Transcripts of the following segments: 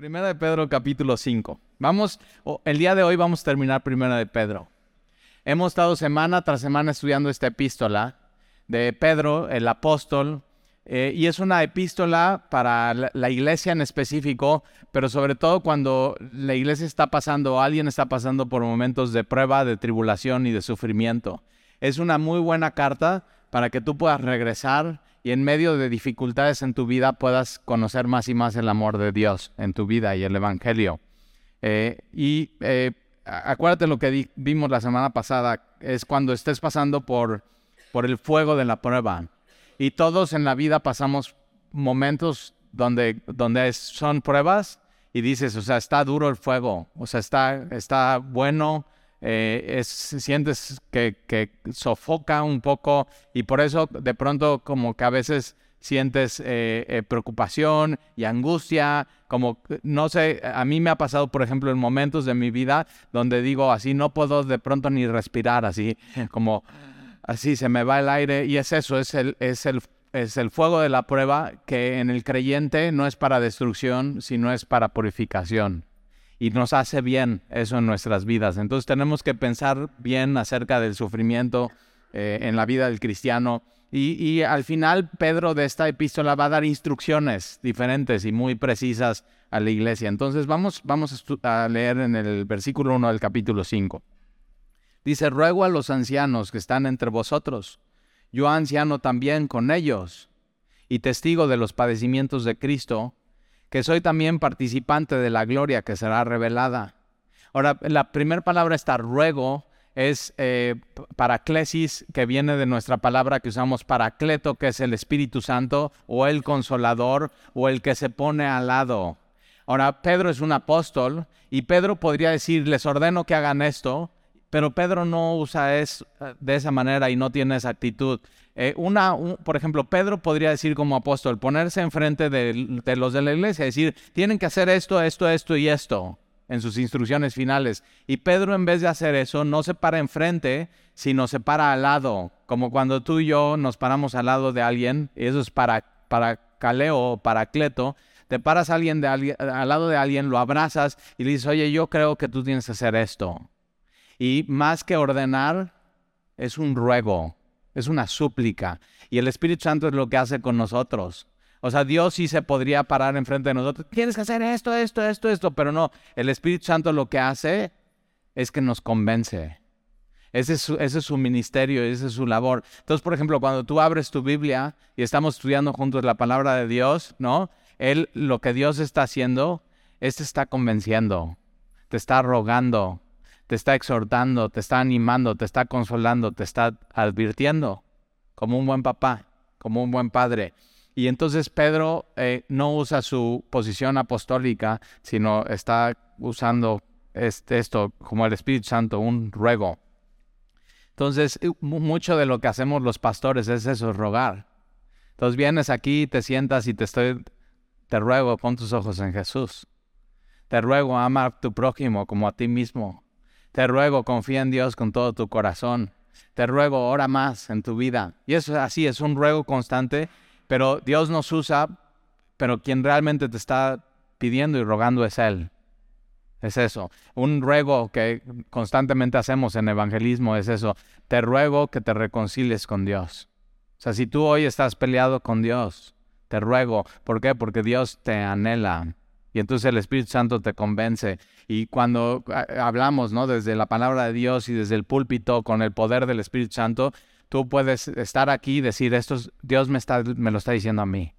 Primera de Pedro capítulo 5. Vamos, el día de hoy vamos a terminar Primera de Pedro. Hemos estado semana tras semana estudiando esta epístola de Pedro, el apóstol, eh, y es una epístola para la, iglesia en específico, pero sobre todo cuando la iglesia está pasando, alguien está pasando por momentos de prueba, de tribulación y de sufrimiento. Es una muy buena carta para que tú puedas regresar y en medio de dificultades en tu vida puedas conocer más y más el amor de Dios en tu vida y el Evangelio. Eh, y eh, acuérdate lo que vimos la semana pasada, es cuando estés pasando por, por el fuego de la prueba. Y todos en la vida pasamos momentos donde, donde son pruebas y dices, o sea, está duro el fuego, o sea, está, está bueno, eh, sientes que, sofoca un poco y por eso de pronto como que a veces sientes eh, eh, preocupación y angustia, como, no sé, a mí me ha pasado, por ejemplo, en momentos de mi vida donde digo así, no puedo de pronto ni respirar, así como, así se me va el aire y es eso, es el, es el, es el fuego de la prueba que en el creyente no es para destrucción, sino es para purificación y nos hace bien eso en nuestras vidas. Entonces tenemos que pensar bien acerca del sufrimiento eh, en la vida del cristiano. Y, al final Pedro de esta epístola va a dar instrucciones diferentes y muy precisas a la iglesia. Entonces vamos, a leer en el versículo 1 del capítulo 5. Dice, ruego a los ancianos que están entre vosotros, yo anciano también con ellos, y testigo de los padecimientos de Cristo, que soy también participante de la gloria que será revelada. Ahora, la primera palabra está ruego, es eh, paraclesis, que viene de nuestra palabra que usamos paracleto, que es el Espíritu Santo, o el consolador, o el que se pone al lado. Ahora, Pedro es un apóstol, y Pedro podría decir, les ordeno que hagan esto, pero Pedro no usa eso de esa manera y no tiene esa actitud. Eh, una, por ejemplo, Pedro podría decir como apóstol, ponerse enfrente de, de los de la iglesia, decir, tienen que hacer esto, esto, esto y esto en sus instrucciones finales. Y Pedro en vez de hacer eso, no se para enfrente, sino se para al lado, como cuando tú y yo nos paramos al lado de alguien, y eso es para, para caleo o paracleto, te paras alguien de, al lado de alguien, lo abrazas y le dices, oye, yo creo que tú tienes que hacer esto. Y más que ordenar, es un ruego, es una súplica. Y el Espíritu Santo es lo que hace con nosotros. O sea, Dios sí se podría parar enfrente de nosotros. Tienes que hacer esto, esto, esto, esto. Pero no, el Espíritu Santo lo que hace es que nos convence. Ese es, su, ministerio, esa es su labor. Entonces, por ejemplo, cuando tú abres tu Biblia y estamos estudiando juntos la palabra de Dios, ¿no? Él, lo que Dios está haciendo, es te está convenciendo, te está rogando, te está exhortando, te está animando, te está consolando, te está advirtiendo, como un buen papá, como un buen padre. Y entonces Pedro eh, no usa su posición apostólica, sino está usando este, esto como el Espíritu Santo, un ruego. Entonces, mucho de lo que hacemos los pastores es eso, rogar. Entonces vienes aquí, te sientas y te estoy, te ruego, pon tus ojos en Jesús. Te ruego, ama a tu prójimo como a ti mismo. Te ruego, confía en Dios con todo tu corazón. Te ruego, ora más en tu vida. Y eso es así, es un ruego constante, pero Dios nos usa, pero quien realmente te está pidiendo y rogando es Él. Es eso. Un ruego que constantemente hacemos en evangelismo es eso. Te ruego que te reconcilies con Dios. O sea, si tú hoy estás peleado con Dios, te ruego. ¿Por qué? Porque Dios te anhela. Y entonces el Espíritu Santo te convence. Y cuando ah, hablamos, ¿no? Desde la palabra de Dios y desde el púlpito con el poder del Espíritu Santo, tú puedes estar aquí y decir, esto es, Dios me, está, me lo está diciendo a mí.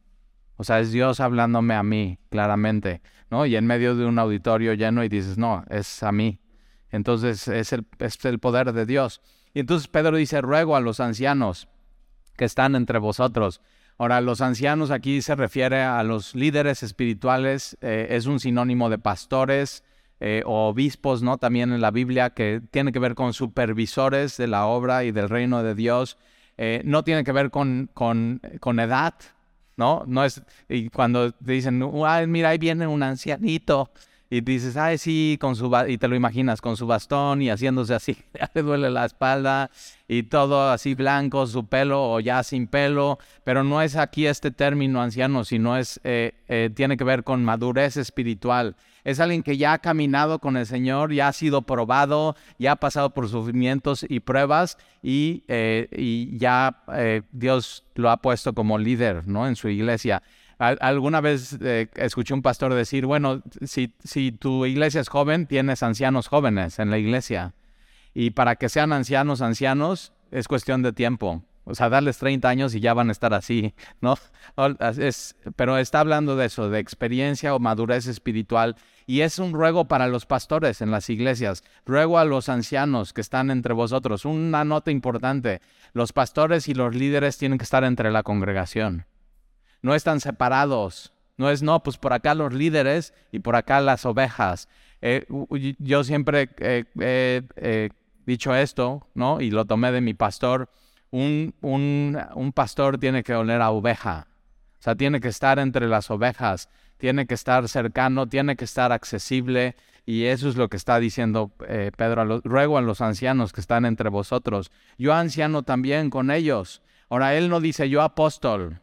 O sea, es Dios hablándome a mí, claramente, ¿no? Y en medio de un auditorio lleno y dices, no, es a mí. Entonces es el, es el poder de Dios. Y entonces Pedro dice, ruego a los ancianos que están entre vosotros Ahora, los ancianos aquí se refiere a los líderes espirituales, eh, es un sinónimo de pastores eh, o obispos, ¿no? También en la Biblia, que tiene que ver con supervisores de la obra y del reino de Dios. Eh, no tiene que ver con, con, con, edad, ¿no? No es, y cuando te dicen, mira, ahí viene un ancianito, y dices, ay, sí, con su y te lo imaginas con su bastón y haciéndose así, ya le duele la espalda y todo así blanco, su pelo o ya sin pelo, pero no es aquí este término anciano, sino es, eh, eh, tiene que ver con madurez espiritual. Es alguien que ya ha caminado con el Señor, ya ha sido probado, ya ha pasado por sufrimientos y pruebas y, eh, y ya Dios lo ha puesto como líder ¿no? en su iglesia alguna vez eh, escuché un pastor decir, bueno, si, si tu iglesia es joven, tienes ancianos jóvenes en la iglesia. Y para que sean ancianos, ancianos, es cuestión de tiempo. O sea, darles 30 años y ya van a estar así, ¿no? Pero está hablando de eso, de experiencia o madurez espiritual. Y es un ruego para los pastores en las iglesias. Ruego a los ancianos que están entre vosotros. Una nota importante. Los pastores y los líderes tienen que estar entre la congregación no están separados. No es, no, pues por acá los líderes y por acá las ovejas. Eh, yo siempre he dicho esto, ¿no? Y lo tomé de mi pastor. Un, un, un pastor tiene que oler a oveja. O sea, tiene que estar entre las ovejas, tiene que estar cercano, tiene que estar accesible. Y eso es lo que está diciendo eh, Pedro. ruego a los ancianos que están entre vosotros. Yo anciano también con ellos. Ahora, él no dice yo apóstol.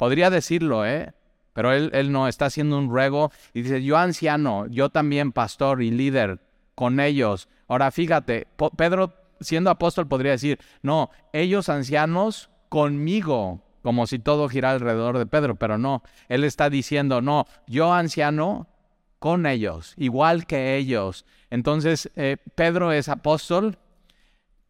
Podría decirlo, ¿eh? Pero él, él no está haciendo un ruego y dice, yo anciano, yo también pastor y líder con ellos. Ahora fíjate, Pedro siendo apóstol podría decir, no, ellos ancianos conmigo, como si todo girara alrededor de Pedro, pero no, él está diciendo, no, yo anciano con ellos, igual que ellos. Entonces, eh, Pedro es apóstol,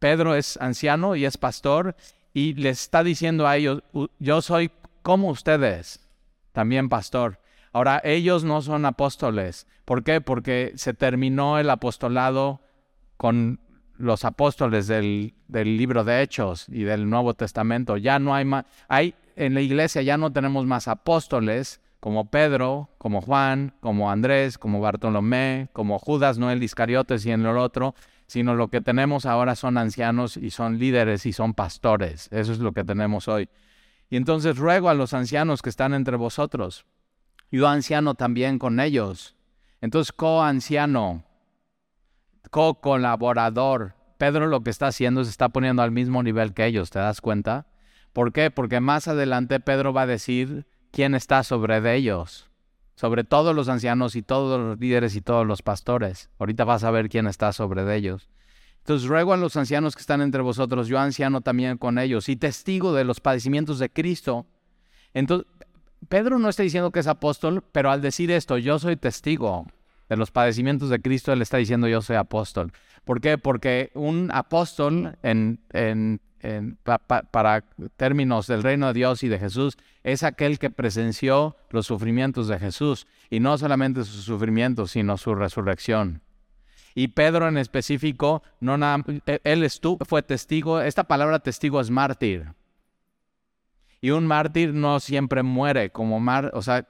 Pedro es anciano y es pastor, y les está diciendo a ellos, yo soy como ustedes, también pastor. Ahora, ellos no son apóstoles. ¿Por qué? Porque se terminó el apostolado con los apóstoles del, libro de Hechos y del Nuevo Testamento. Ya no hay más, hay, en la iglesia ya no tenemos más apóstoles como Pedro, como Juan, como Andrés, como Bartolomé, como Judas, no el Iscariotes y en el otro, sino lo que tenemos ahora son ancianos y son líderes y son pastores. Eso es lo que tenemos hoy. Y entonces ruego a los ancianos que están entre vosotros, yo anciano también con ellos. Entonces, co-anciano, co-colaborador. Pedro lo que está haciendo es está poniendo al mismo nivel que ellos, ¿te das cuenta? ¿Por qué? Porque más adelante Pedro va a decir quién está sobre de ellos, sobre todos los ancianos y todos los líderes y todos los pastores. Ahorita vas a ver quién está sobre de ellos. Entonces ruego a los ancianos que están entre vosotros, yo anciano también con ellos, y testigo de los padecimientos de Cristo. Entonces, Pedro no está diciendo que es apóstol, pero al decir esto, yo soy testigo de los padecimientos de Cristo, él está diciendo yo soy apóstol. ¿Por qué? Porque un apóstol para términos del reino de Dios y de Jesús es aquel que presenció los sufrimientos de Jesús, y no solamente sus sufrimientos, sino su resurrección. Y Pedro en específico, e, él estuvo, fue testigo, esta palabra testigo es mártir. Y un mártir no siempre muere como mar, o sea,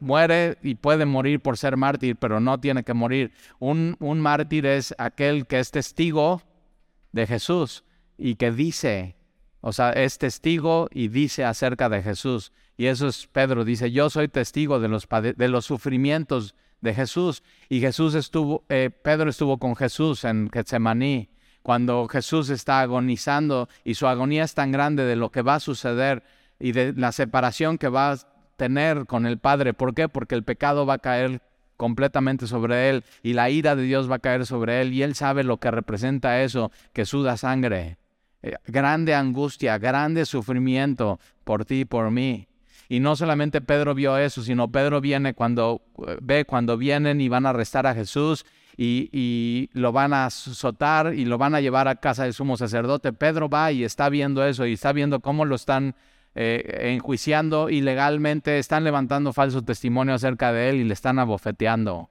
muere y puede morir por ser mártir, pero no tiene que morir. Un, un mártir es aquel que es testigo de Jesús y que dice, o sea, es testigo y dice acerca de Jesús. Y eso es Pedro, dice, yo soy testigo de los, de los sufrimientos de Jesús. Y Jesús estuvo, eh, Pedro estuvo con Jesús en Getsemaní, cuando Jesús está agonizando y su agonía es tan grande de lo que va a suceder y de la separación que va a tener con el Padre. ¿Por qué? Porque el pecado va a caer completamente sobre él y la ira de Dios va a caer sobre él y él sabe lo que representa eso, que suda sangre. Eh, grande angustia, grande sufrimiento por ti y por mí. Y no solamente Pedro vio eso, sino Pedro viene cuando ve cuando vienen y van a arrestar a Jesús y, lo van a azotar y lo van a llevar a casa del sumo sacerdote. Pedro va y está viendo eso y está viendo cómo lo están eh, enjuiciando ilegalmente, están levantando falso testimonio acerca de él y le están abofeteando.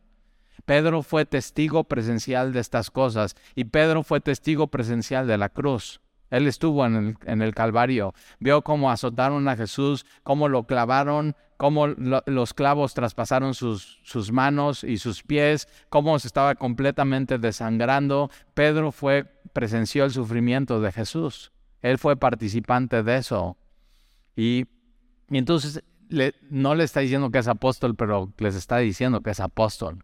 Pedro fue testigo presencial de estas cosas y Pedro fue testigo presencial de la cruz. Él estuvo en el, Calvario, vio cómo azotaron a Jesús, cómo lo clavaron, cómo los clavos traspasaron sus, sus, manos y sus pies, cómo se estaba completamente desangrando. Pedro fue, presenció el sufrimiento de Jesús. Él fue participante de eso. Y, y entonces no le está diciendo que es apóstol, pero les está diciendo que es apóstol.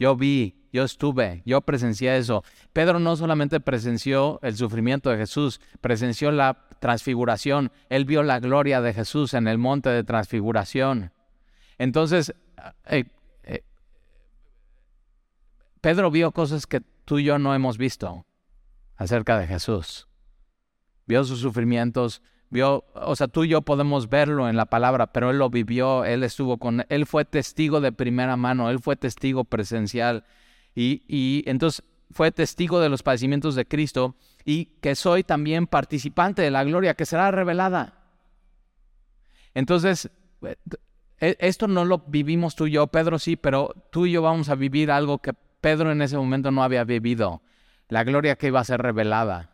Yo vi, yo estuve, yo presencié eso. Pedro no solamente presenció el sufrimiento de Jesús, presenció la transfiguración. Él vio la gloria de Jesús en el monte de transfiguración. Entonces, eh, eh, Pedro vio cosas que tú y yo no hemos visto acerca de Jesús. Vio sus sufrimientos, vio, o sea, tú y yo podemos verlo en la palabra, pero él lo vivió, él estuvo con, él fue testigo de primera mano, él fue testigo presencial y, y entonces fue testigo de los padecimientos de Cristo y que soy también participante de la gloria que será revelada. Entonces, e, esto no lo vivimos tú y yo, Pedro sí, pero tú y yo vamos a vivir algo que Pedro en ese momento no había vivido, la gloria que iba a ser revelada.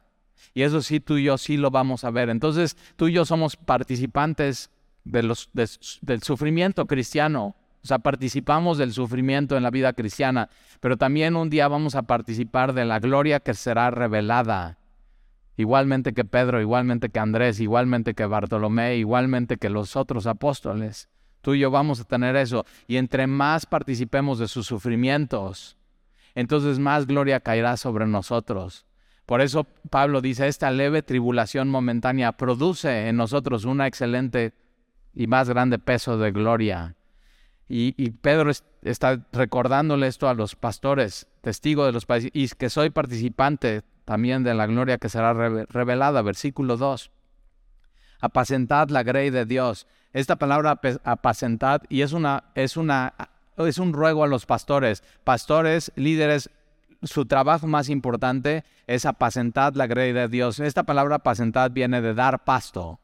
Y eso sí, tú y yo sí lo vamos a ver. Entonces, tú y yo somos participantes del sufrimiento cristiano. O sea, participamos del sufrimiento en la vida cristiana, pero también un día vamos a participar de la gloria que será revelada. Igualmente que Pedro, igualmente que Andrés, igualmente que Bartolomé, igualmente que los otros apóstoles. Tú y yo vamos a tener eso. Y entre más participemos de sus sufrimientos, entonces más gloria caerá sobre nosotros. Por eso Pablo dice, esta leve tribulación momentánea produce en nosotros un excelente y más grande peso de gloria. Y, Pedro está recordándole esto a los pastores, testigo de los países, y que soy participante también de la gloria que será revelada. Versículo 2. Apacentad la grey de Dios. Esta palabra apacentad, y es una, es una, es un ruego a los pastores, pastores, líderes, su trabajo más importante es apacentar la grey de Dios. Esta palabra apacentar viene de dar pasto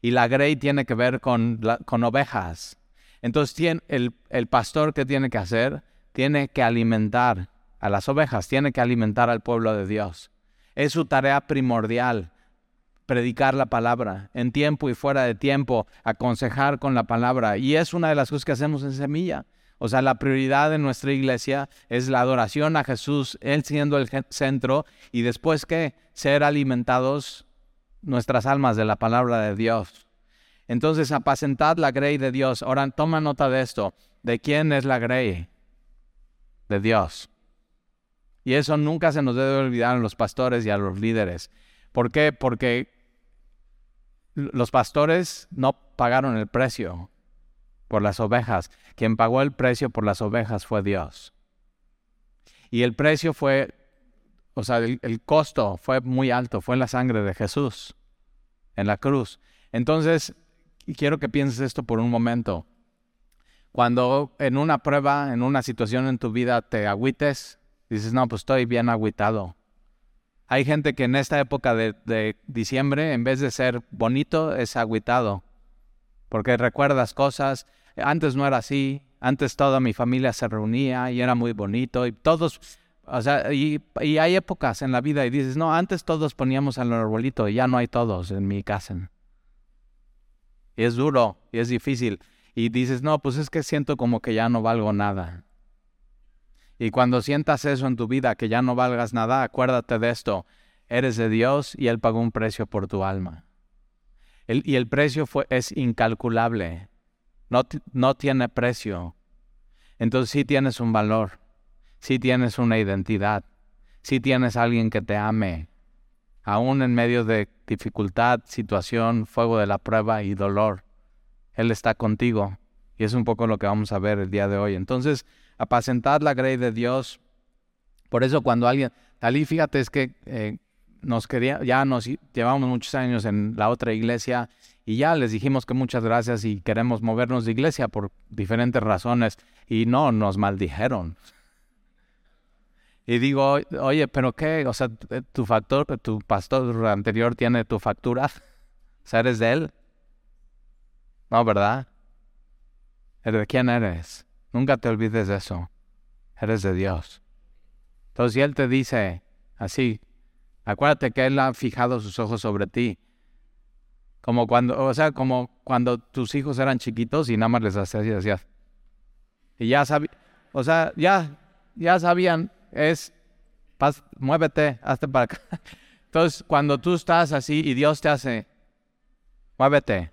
y la grey tiene que ver con, con ovejas. Entonces el, el pastor que tiene que hacer tiene que alimentar a las ovejas, tiene que alimentar al pueblo de Dios. Es su tarea primordial predicar la palabra en tiempo y fuera de tiempo, aconsejar con la palabra. Y es una de las cosas que hacemos en Semilla. O sea, la prioridad de nuestra iglesia es la adoración a Jesús, Él siendo el centro, y después que ser alimentados nuestras almas de la palabra de Dios. Entonces, apacentad la grey de Dios. Ahora, toma nota de esto. ¿De quién es la grey? De Dios. Y eso nunca se nos debe olvidar a los pastores y a los líderes. ¿Por qué? Porque los pastores no pagaron el precio por las ovejas. Quien pagó el precio por las ovejas fue Dios. Y el precio fue, o sea, el, costo fue muy alto, fue la sangre de Jesús en la cruz. Entonces, quiero que pienses esto por un momento. Cuando en una prueba, en una situación en tu vida te agüites, dices, no, pues estoy bien agüitado. Hay gente que en esta época de, de diciembre, en vez de ser bonito, es agüitado porque recuerdas cosas, antes no era así, antes toda mi familia se reunía y era muy bonito y todos, o sea, y, hay épocas en la vida y dices, no, antes todos poníamos al arbolito y ya no hay todos en mi casa. Y es duro y es difícil. Y dices, no, pues es que siento como que ya no valgo nada. Y cuando sientas eso en tu vida, que ya no valgas nada, acuérdate de esto. Eres de Dios y Él pagó un precio por tu alma y el precio fue, es incalculable. No, no tiene precio. Entonces sí tienes un valor. Sí tienes una identidad. Sí tienes alguien que te ame. Aún en medio de dificultad, situación, fuego de la prueba y dolor. Él está contigo. Y es un poco lo que vamos a ver el día de hoy. Entonces, apacentad la grey de Dios. Por eso cuando alguien, Talí, fíjate, es que eh, nos quería, ya nos llevamos muchos años en la otra iglesia y ya les dijimos que muchas gracias y queremos movernos de iglesia por diferentes razones y no nos maldijeron. Y digo, oye, pero qué, o sea, tu factor, tu pastor anterior tiene tu factura, o sea, eres de él. No, ¿verdad? ¿De quién eres? Nunca te olvides de eso. Eres de Dios. Entonces, si Él te dice así, Acuérdate que Él ha fijado sus ojos sobre ti. Como cuando, o sea, como cuando tus hijos eran chiquitos y nada más les hacías y decías. Y ya sabían, o sea, ya, ya sabían, es, muévete, hazte para acá. Entonces, cuando tú estás así y Dios te hace, muévete,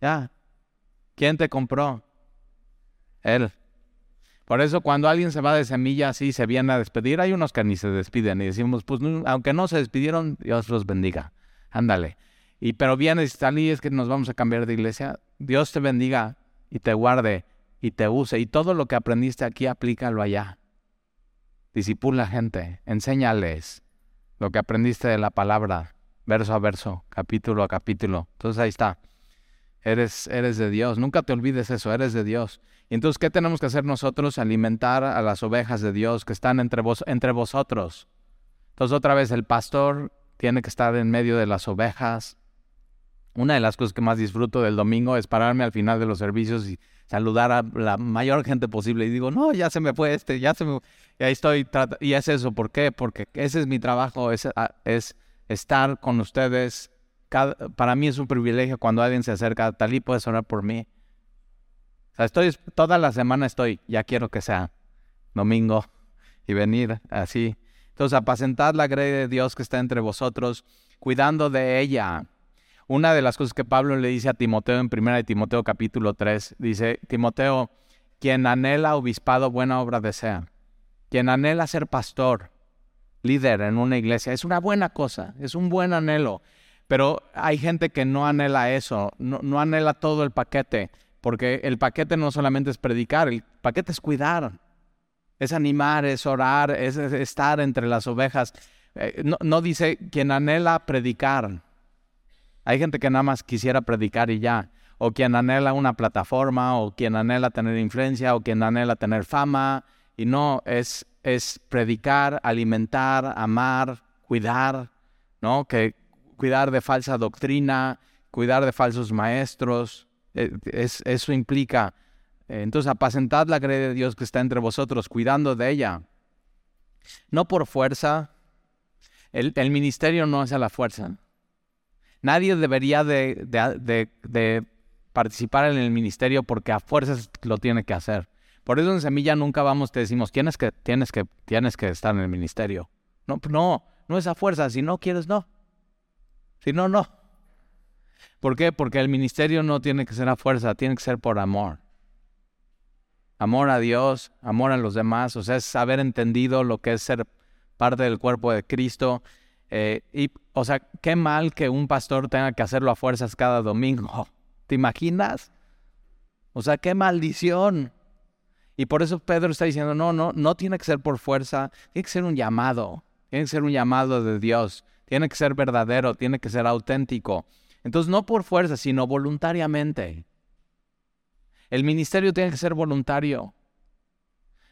ya. ¿Quién te compró? Él. Por eso cuando alguien se va de semilla así, se viene a despedir, hay unos que ni se despiden y decimos, pues aunque no se despidieron, Dios los bendiga. Ándale. Y pero vienes y tal y es que nos vamos a cambiar de iglesia. Dios te bendiga y te guarde y te use. Y todo lo que aprendiste aquí, aplícalo allá. Disipula gente, enséñales lo que aprendiste de la palabra, verso a verso, capítulo a capítulo. Entonces ahí está. Eres, eres de Dios. Nunca te olvides eso, eres de Dios. Y entonces, ¿qué tenemos que hacer nosotros? Alimentar a las ovejas de Dios que están entre, vos, entre vosotros. Entonces, otra vez, el pastor tiene que estar en medio de las ovejas. Una de las cosas que más disfruto del domingo es pararme al final de los servicios y saludar a la mayor gente posible. Y digo, no, ya se me fue este, ya se me... Y ahí estoy, y es eso, ¿por qué? Porque ese es mi trabajo, es, ah, es estar con ustedes. para mí es un privilegio cuando alguien se acerca, Talí, puedes orar por mí. O sea, estoy, toda la semana estoy, ya quiero que sea domingo y venir así. Entonces, apacentad la grey de Dios que está entre vosotros, cuidando de ella. Una de las cosas que Pablo le dice a Timoteo en 1 de Timoteo capítulo 3, dice, Timoteo, quien anhela obispado, buena obra desea. Quien anhela ser pastor, líder en una iglesia, es una buena cosa, es un buen anhelo. Pero hay gente que no anhela eso, no, no anhela todo el paquete, porque el paquete no solamente es predicar, el paquete es cuidar, es animar, es orar, es, estar entre las ovejas. Eh, no, no, dice quien anhela predicar. Hay gente que nada más quisiera predicar y ya. O quien anhela una plataforma, o quien anhela tener influencia, o quien anhela tener fama. Y no, es, es predicar, alimentar, amar, cuidar, ¿no? Que cuidar de falsa doctrina, cuidar de falsos maestros. Es, eso implica eh, entonces, apacentad la grey de Dios que está entre vosotros, cuidando de ella. No por fuerza. El, ministerio no es a la fuerza. Nadie debería de, participar en el ministerio porque a fuerzas lo tiene que hacer. Por eso en Semilla nunca vamos, te decimos, tienes que, tienes que, tienes que estar en el ministerio. No, no, no es a fuerza. Si no quieres, no. Si no, no. ¿Por qué? Porque el ministerio no tiene que ser a fuerza, tiene que ser por amor amor a Dios, amor a los demás, o sea, es haber entendido lo que es ser parte del cuerpo de Cristo. Eh, y, o sea, qué mal que un pastor tenga que hacerlo a fuerzas cada domingo. ¿Te imaginas? O sea, qué maldición. Y por eso Pedro está diciendo, no, no, no tiene que ser por fuerza, tiene que ser un llamado, tiene que ser un llamado de Dios, tiene que ser verdadero, tiene que ser auténtico. Entonces, no por fuerza, sino voluntariamente. El ministerio tiene que ser voluntario.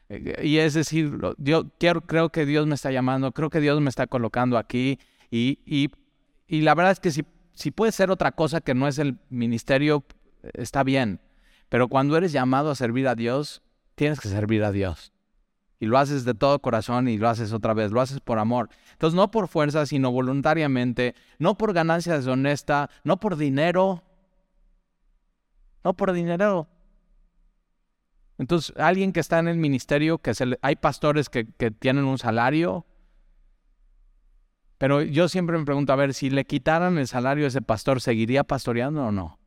Y es decir, yo quiero, creo que Dios me está llamando, creo que Dios me está colocando aquí. Y, y, y la verdad es que si, si puede ser otra cosa que no es el ministerio, está bien. Pero cuando eres llamado a servir a Dios, tienes que servir a Dios. Y lo haces de todo corazón y lo haces otra vez, lo haces por amor. Entonces, no por fuerza, sino voluntariamente, no por ganancia deshonesta, no por dinero, no por dinero, entonces, alguien que está en el ministerio, que se hay pastores que, tienen un salario, pero yo siempre me pregunto, a ver, si le quitaran el salario a ese pastor, ¿seguiría pastoreando o no?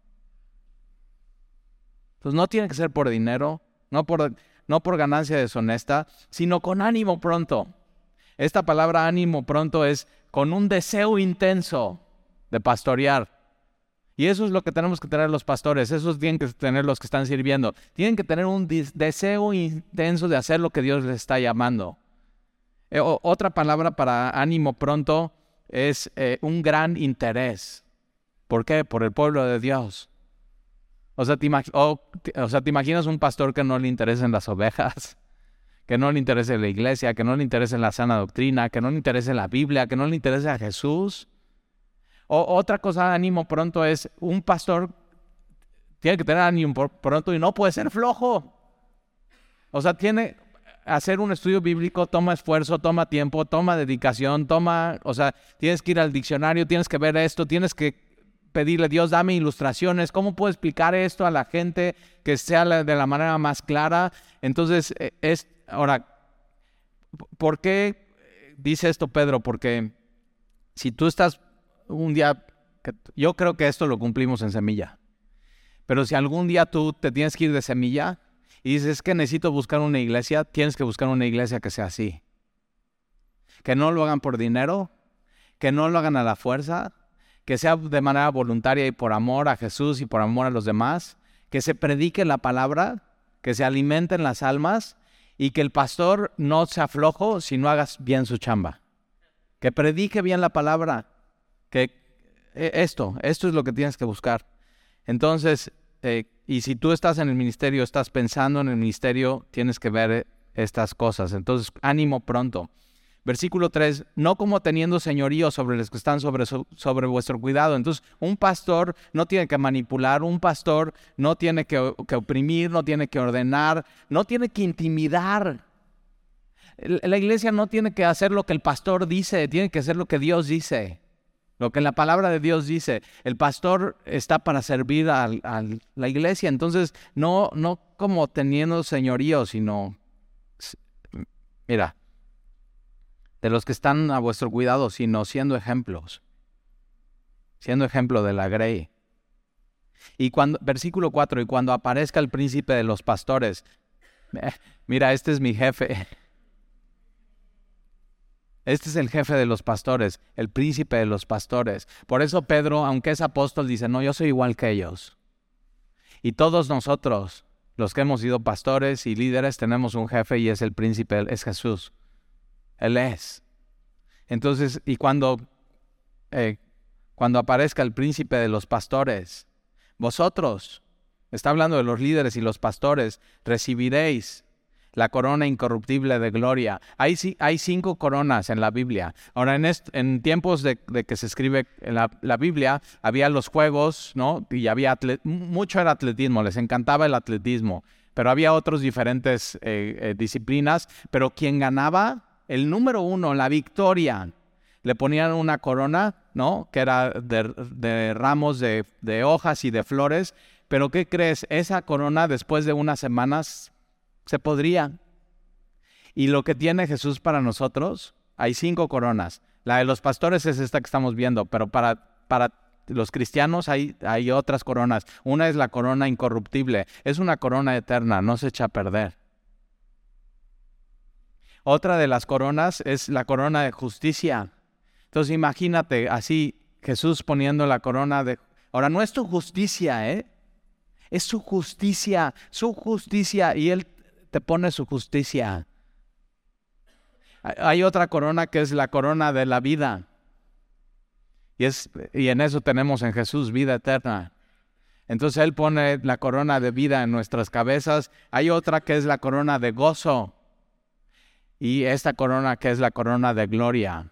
Entonces, no tiene que ser por dinero, no por ganancia deshonesta, sino con ánimo pronto. Esta palabra ánimo pronto es con un deseo intenso de pastorear. Y eso es lo que tenemos que tener los pastores, eso tienen que tener los que están sirviendo. Tienen que tener un deseo intenso de hacer lo que Dios les está llamando. Eh, otra palabra para ánimo pronto es eh, un gran interés. ¿Por qué? Por el pueblo de Dios. O sea, te o sea, ¿te imaginas un pastor que no le interesen las ovejas? Que no le interese la iglesia, que no le interese la sana doctrina, que no le interese la Biblia, que no le interese a Jesús. O, otra cosa de ánimo pronto es un pastor tiene que tener ánimo pronto y no puede ser flojo. O sea, tiene hacer un estudio bíblico toma esfuerzo, toma tiempo, toma dedicación, toma, o sea, tienes que ir al diccionario, tienes que ver esto, tienes que pedirle, Dios, dame ilustraciones, ¿cómo puedo explicar esto a la gente que sea de la manera más clara? Entonces, e, es, ahora, ¿por qué dice esto Pedro? Porque si tú estás un día, yo creo que esto lo cumplimos en semilla. Pero si algún día tú te tienes que ir de semilla y dices que necesito buscar una iglesia, tienes que buscar una iglesia que sea así. Que no lo hagan por dinero, que no lo hagan a la fuerza, que sea de manera voluntaria y por amor a Jesús y por amor a los demás, que se predique la palabra, que se alimenten las almas y que el pastor no se aflojo si no hagas bien su chamba. Que predique bien la palabra, que e, esto, esto es lo que tienes que buscar. Entonces, eh, y si tú estás en el ministerio, estás pensando en el ministerio, tienes que ver eh, estas cosas. Entonces, ánimo pronto. Versículo 3, no como teniendo señorío sobre los que están sobre, sobre vuestro cuidado. Entonces, un pastor no tiene que manipular, un pastor no tiene que, que oprimir, no tiene que ordenar, no tiene que intimidar. La iglesia no tiene que hacer lo que el pastor dice, tiene que hacer lo que Dios dice. Lo que la palabra de Dios dice, el pastor está para servir a, la iglesia, entonces no, no como teniendo señorío, sino, mira, de los que están a vuestro cuidado, sino siendo ejemplos, siendo ejemplo de la grey. Y cuando, versículo 4, y cuando aparezca el príncipe de los pastores, mira, este es mi jefe. Este es el jefe de los pastores, el príncipe de los pastores. Por eso Pedro, aunque es apóstol, dice, no, yo soy igual que ellos. Y todos nosotros, los que hemos sido pastores y líderes, tenemos un jefe y es el príncipe, es Jesús. Él es. Entonces, y cuando, eh, cuando aparezca el príncipe de los pastores, vosotros, está hablando de los líderes y los pastores, recibiréis la corona incorruptible de gloria. Hay, hay cinco coronas en la Biblia. Ahora, en, en tiempos de, que se escribe la, la, Biblia, había los juegos, ¿no? Y había mucho era atletismo, les encantaba el atletismo, pero había otras diferentes eh, eh, disciplinas, pero quien ganaba, el número uno, la victoria, le ponían una corona, ¿no? Que era de, ramos de, de hojas y de flores, pero ¿qué crees? Esa corona después de unas semanas se podría. Y lo que tiene Jesús para nosotros, hay cinco coronas. La de los pastores es esta que estamos viendo, pero para, para los cristianos hay, hay otras coronas. Una es la corona incorruptible, es una corona eterna, no se echa a perder. Otra de las coronas es la corona de justicia. Entonces imagínate así Jesús poniendo la corona de... Ahora no es tu justicia, ¿eh? Es su justicia, su justicia. Y Él pone su justicia. Hay otra corona que es la corona de la vida. Y, es, y en eso tenemos en Jesús vida eterna. Entonces Él pone la corona de vida en nuestras cabezas. Hay otra que es la corona de gozo. Y esta corona que es la corona de gloria.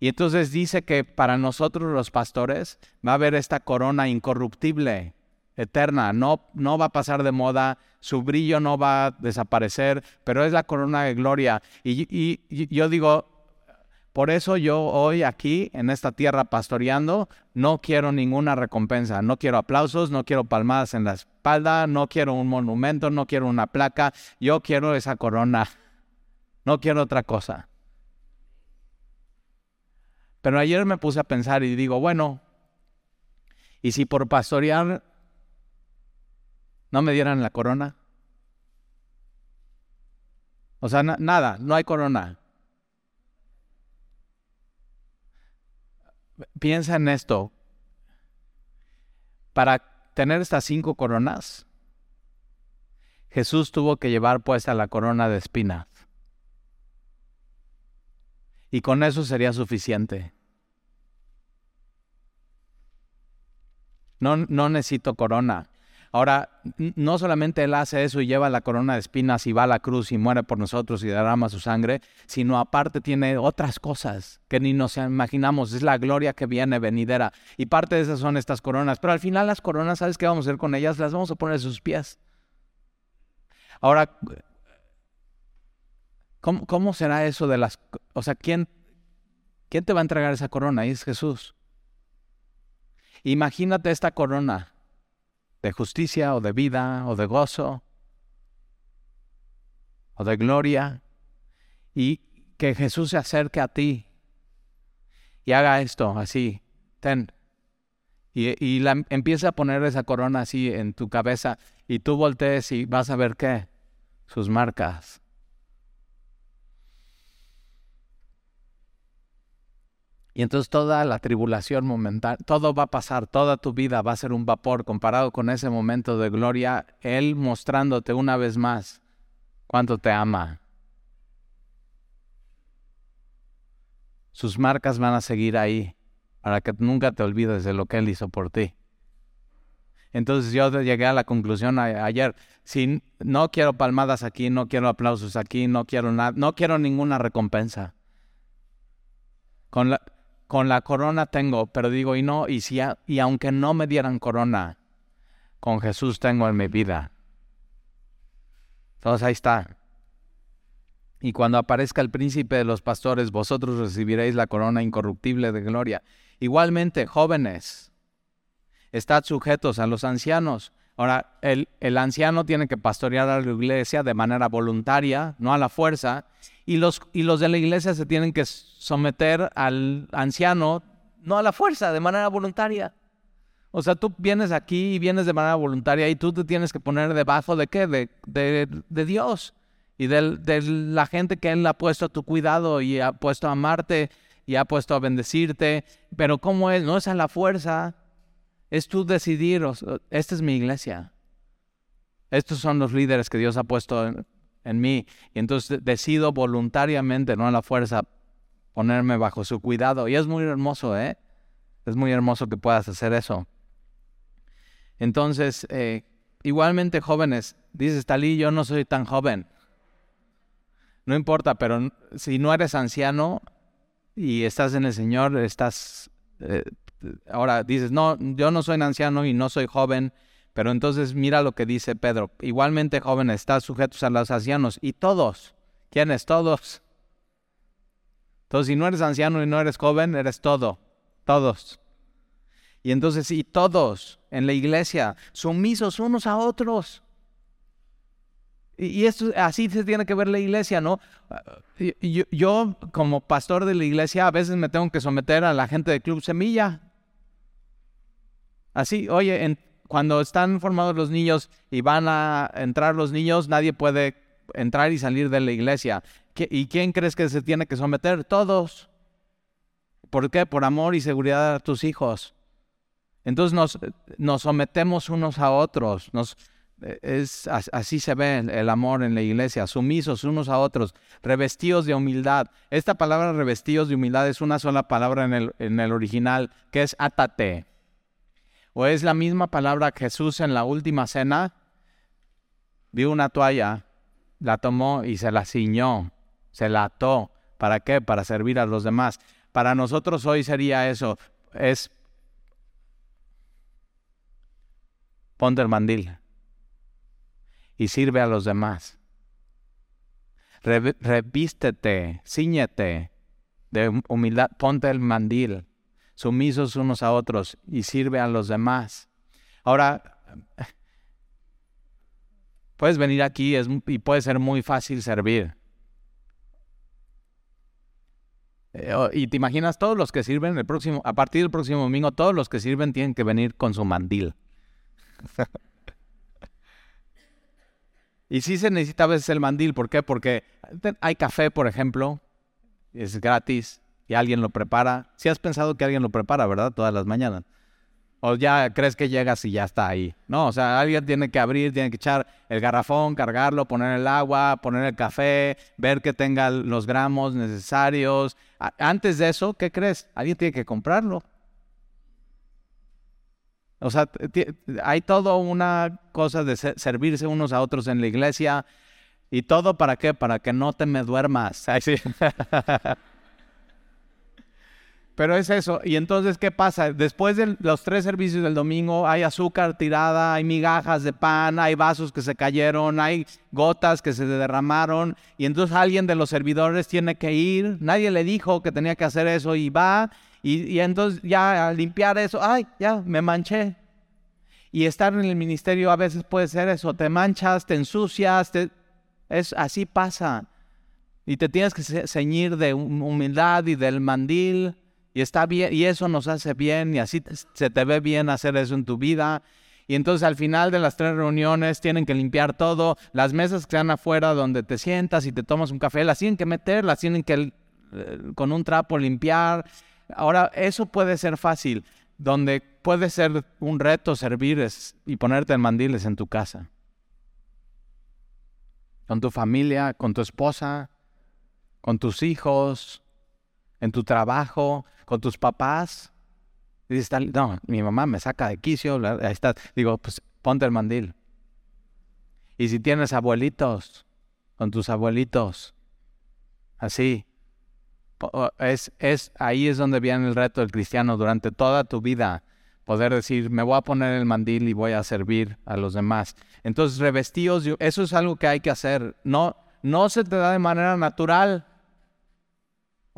Y entonces dice que para nosotros los pastores va a haber esta corona incorruptible eterna, no, no va a pasar de moda, su brillo no va a desaparecer, pero es la corona de gloria. Y, yo digo, por eso yo hoy aquí en esta tierra pastoreando no quiero ninguna recompensa, no quiero aplausos, no quiero palmadas en la espalda, no quiero un monumento, no quiero una placa, yo quiero esa corona, no quiero otra cosa. Pero ayer me puse a pensar y digo, bueno, y si por pastorear no me dieran la corona. O sea, nada, no hay corona. Piensa en esto. Para tener estas cinco coronas, Jesús tuvo que llevar puesta la corona de espinas. Y con eso sería suficiente. No, no necesito corona. Ahora, no solamente Él hace eso y lleva la corona de espinas y va a la cruz y muere por nosotros y derrama su sangre, sino aparte tiene otras cosas que ni nos imaginamos. Es la gloria que viene venidera. Y parte de esas son estas coronas. Pero al final las coronas, ¿sabes qué vamos a hacer con ellas? Las vamos a poner a sus pies. Ahora, ¿cómo, será eso de las... O sea, ¿quién, ¿quién te va a entregar esa corona? Y es Jesús. Imagínate esta corona de justicia o de vida o de gozo o de gloria y que Jesús se acerque a ti y haga esto así, ten, y, la, empieza a poner esa corona así en tu cabeza y tú voltees y vas a ver qué, sus marcas. Y entonces toda la tribulación momentánea, todo va a pasar, toda tu vida va a ser un vapor comparado con ese momento de gloria, Él mostrándote una vez más cuánto te ama. Sus marcas van a seguir ahí para que nunca te olvides de lo que Él hizo por ti. Entonces yo llegué a la conclusión ayer, si no quiero palmadas aquí, no quiero aplausos aquí, no quiero nada, no quiero ninguna recompensa. Con la, con la corona tengo, pero digo, y no, y, si, y aunque no me dieran corona, con Jesús tengo en mi vida. Entonces ahí está. Y cuando aparezca el príncipe de los pastores, vosotros recibiréis la corona incorruptible de gloria. Igualmente, jóvenes, estad sujetos a los ancianos. Ahora, el, el, anciano tiene que pastorear a la iglesia de manera voluntaria, no a la fuerza, y los, y los de la iglesia se tienen que someter al anciano, no a la fuerza, de manera voluntaria. O sea, tú vienes aquí y vienes de manera voluntaria y tú te tienes que poner debajo de qué? De, de, de Dios y de, la gente que Él ha puesto a tu cuidado y ha puesto a amarte y ha puesto a bendecirte. Pero ¿cómo es? No es a la fuerza, es tú decidir, esta es mi iglesia. Estos son los líderes que Dios ha puesto en, mí. Y entonces decido voluntariamente, no a la fuerza, ponerme bajo su cuidado. Y es muy hermoso, ¿eh? Es muy hermoso que puedas hacer eso. Entonces, eh, igualmente jóvenes, dices, Talí, yo no soy tan joven. No importa, pero si no eres anciano y estás en el Señor, estás... Eh, ahora dices, no, yo no soy anciano y no soy joven, pero entonces mira lo que dice Pedro. Igualmente jóvenes, estás sujetos a los ancianos y todos. ¿Quiénes? Todos. Entonces, si no eres anciano y no eres joven, eres todo. Todos. Y entonces, y todos en la iglesia, sumisos unos a otros. Y, esto, así se tiene que ver la iglesia, ¿no? Yo, como pastor de la iglesia, a veces me tengo que someter a la gente del Club Semilla. Así, oye, cuando están formados los niños y van a entrar los niños, nadie puede entrar y salir de la iglesia. ¿Y quién crees que se tiene que someter? Todos. ¿Por qué? Por amor y seguridad a tus hijos. Entonces nos, sometemos unos a otros, es, así se ve el, amor en la iglesia, sumisos unos a otros, revestidos de humildad. Esta palabra revestidos de humildad es una sola palabra en el, en el original, que es atate. O es la misma palabra que Jesús en la última cena vio una toalla, la tomó y se la ciñó, se la ató. ¿Para qué? Para servir a los demás. Para nosotros hoy sería eso, es ponte el mandil y sirve a los demás. revístete, ciñete de humildad, ponte el mandil, sumisos unos a otros y sirve a los demás. Ahora, puedes venir aquí y puede ser muy fácil servir. Eh, y te imaginas todos los que sirven el próximo, a partir del próximo domingo, todos los que sirven tienen que venir con su mandil. Y sí se necesita a veces el mandil, ¿por qué? Porque hay café, por ejemplo, es gratis y alguien lo prepara. Si has pensado que alguien lo prepara, ¿verdad? Todas las mañanas. O ya crees que llegas y ya está ahí. No, o sea, alguien tiene que abrir, tiene que echar el garrafón, cargarlo, poner el agua, poner el café, ver que tenga los gramos necesarios. Antes de eso, ¿qué crees? Alguien tiene que comprarlo. O sea, hay toda una cosa de servirse unos a otros en la iglesia. ¿Y todo para qué? Para que no te me duermas. Pero es eso. Y entonces, ¿qué pasa? Después de los tres servicios del domingo, hay azúcar tirada, hay migajas de pan, hay vasos que se cayeron, hay gotas que se derramaron. Y entonces alguien de los servidores tiene que ir. Nadie le dijo que tenía que hacer eso y va y, entonces ya limpiar eso, ay, ya me manché. Y estar en el ministerio a veces puede ser eso, te manchas, te ensucias, es, así pasa. Y te tienes que ceñir de humildad y del mandil. Y está bien, y eso nos hace bien, y así se te ve bien hacer eso en tu vida. Y entonces al final de las tres reuniones tienen que limpiar todo. Las mesas que están afuera donde te sientas y te tomas un café, las tienen que meter, las tienen que eh, con un trapo limpiar. Ahora, eso puede ser fácil, donde puede ser un reto servir y ponerte en mandiles en tu casa. Con tu familia, con tu esposa, con tus hijos, en tu trabajo, con tus papás. dices, no, mi mamá me saca de quicio, ahí está. Digo, pues ponte el mandil. Y si tienes abuelitos, con tus abuelitos, así. Es, es, ahí es donde viene el reto del cristiano durante toda tu vida. Poder decir, me voy a poner el mandil y voy a servir a los demás. Entonces, revestidos, eso es algo que hay que hacer. No, no se te da de manera natural.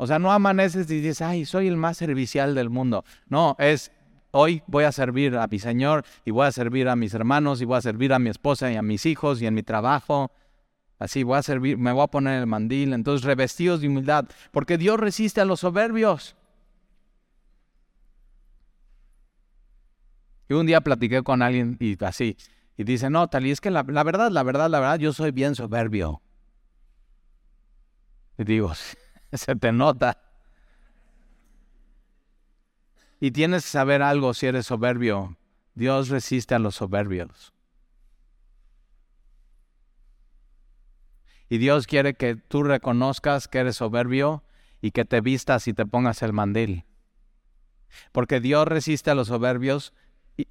O sea, no amaneces y dices, ay, soy el más servicial del mundo. No, es hoy voy a servir a mi Señor y voy a servir a mis hermanos y voy a servir a mi esposa y a mis hijos y en mi trabajo. Así voy a servir, me voy a poner el mandil. Entonces, revestidos de humildad, porque Dios resiste a los soberbios. Y un día platiqué con alguien y así, y dice, no, tal, y es que la, la verdad, la verdad, la verdad, yo soy bien soberbio. Y digo, se te nota. Y tienes que saber algo si eres soberbio. Dios resiste a los soberbios. Y Dios quiere que tú reconozcas que eres soberbio y que te vistas y te pongas el mandil. Porque Dios resiste a los soberbios,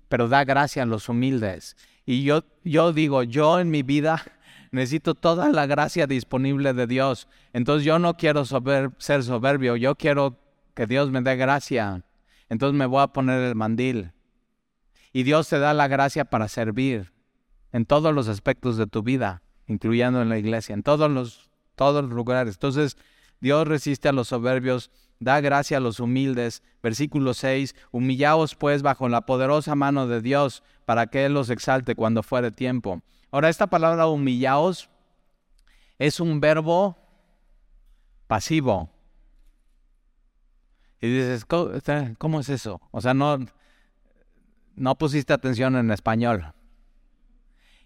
pero da gracia a los humildes. Y yo, yo digo, yo en mi vida necesito toda la gracia disponible de Dios. Entonces yo no quiero ser soberbio, yo quiero que Dios me dé gracia. Entonces me voy a poner el mandil. Y Dios te da la gracia para servir en todos los aspectos de tu vida, incluyendo en la iglesia, en todos los, todos los lugares. Entonces Dios resiste a los soberbios, da gracia a los humildes. Versículo 6, humillaos pues bajo la poderosa mano de Dios para que Él los exalte cuando fuere tiempo. Ahora, esta palabra humillaos es un verbo pasivo. Y dices, ¿cómo es eso? O sea, no, no pusiste atención en español.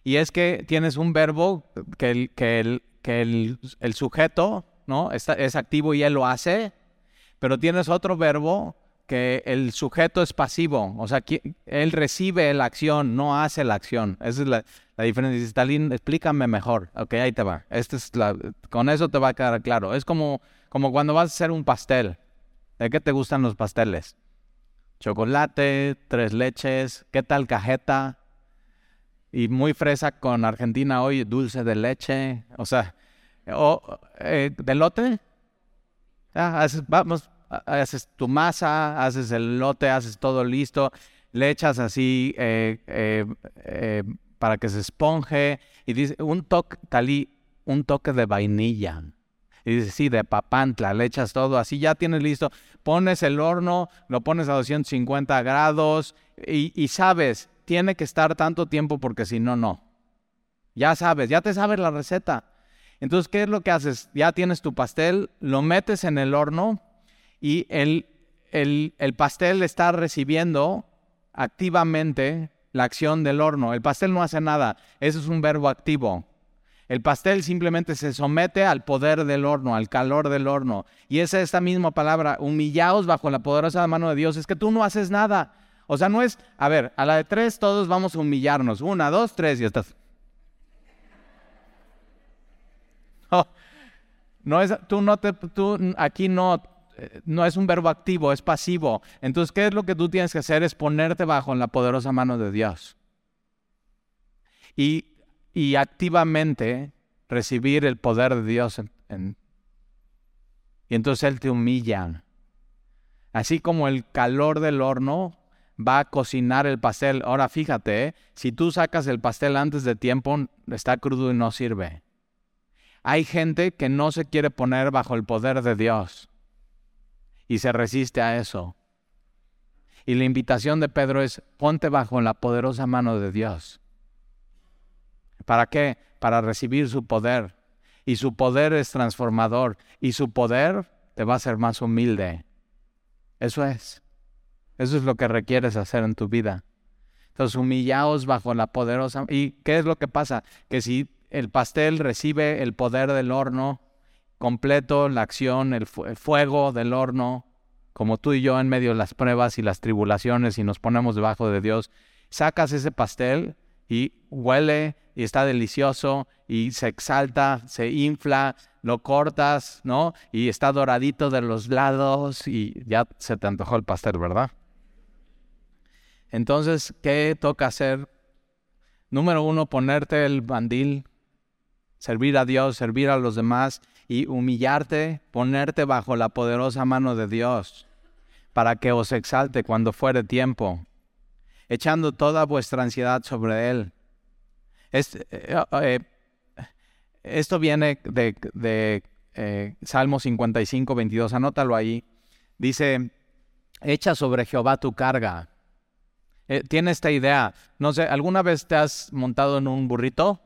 Y es que tienes un verbo que el, que el, el, sujeto ¿no? es activo y él lo hace, pero tienes otro verbo que el sujeto es pasivo, o sea, él recibe la acción, no hace la acción. Esa es la, diferencia. Dice, Stalin, explícame mejor. Ok, ahí te va. Este es con eso te va a quedar claro. Es como, como cuando vas a hacer un pastel. ¿De qué te gustan los pasteles? Chocolate, tres leches, ¿qué tal cajeta? Y muy fresa con Argentina hoy, dulce de leche. O sea, o, eh, ¿de lote? Ah, vamos, haces tu masa, haces el lote, haces todo listo, le echas así eh, eh, eh, para que se esponje y dice un toque, talí, un toque de vainilla. Y dice, sí, de papantla, le echas todo, así ya tienes listo. Pones el horno, lo pones a 250 grados y, y sabes, tiene que estar tanto tiempo porque si no, no. Ya sabes, ya te sabes la receta. Entonces, ¿qué es lo que haces? Ya tienes tu pastel, lo metes en el horno y el, el, pastel está recibiendo activamente la acción del horno. El pastel no hace nada, eso es un verbo activo. El pastel simplemente se somete al poder del horno, al calor del horno. Y es esta misma palabra, humillaos bajo la poderosa mano de Dios. Es que tú no haces nada. O sea, no es, a ver, a la de tres todos vamos a humillarnos. Una, dos, tres y estás. No, es, tú no te, tú aquí no, no es un verbo activo, es pasivo. Entonces, ¿qué es lo que tú tienes que hacer? Es ponerte bajo la poderosa mano de Dios. Y, y activamente recibir el poder de Dios. y entonces Él te humilla. Así como el calor del horno va a cocinar el pastel. Ahora fíjate, ¿eh? si tú sacas el pastel antes de tiempo, está crudo y no sirve. Hay gente que no se quiere poner bajo el poder de Dios y se resiste a eso. Y la invitación de Pedro es, ponte bajo la poderosa mano de Dios. ¿Para qué? Para recibir su poder. Y su poder es transformador. Y su poder te va a hacer más humilde. Eso es. Eso es lo que requieres hacer en tu vida. Entonces, humillaos bajo la poderosa. ¿Y qué es lo que pasa? Que si el pastel recibe el poder del horno completo, la acción, el, fuego del horno, como tú y yo en medio de las pruebas y las tribulaciones y nos ponemos debajo de Dios, sacas ese pastel y huele y está delicioso y se exalta, se infla, lo cortas, ¿no? Y está doradito de los lados y ya se te antojó el pastel, ¿verdad? Entonces, ¿qué toca hacer? Número uno, ponerte el bandil, servir a Dios, servir a los demás y humillarte, ponerte bajo la poderosa mano de Dios, para que os exalte cuando fuere tiempo, echando toda vuestra ansiedad sobre Él. Eh, eh, esto viene de, de eh, Salmo 55, 22, anótalo ahí. Dice, echa sobre Jehová tu carga eh, tiene esta idea. No sé, ¿alguna vez te has montado en un burrito?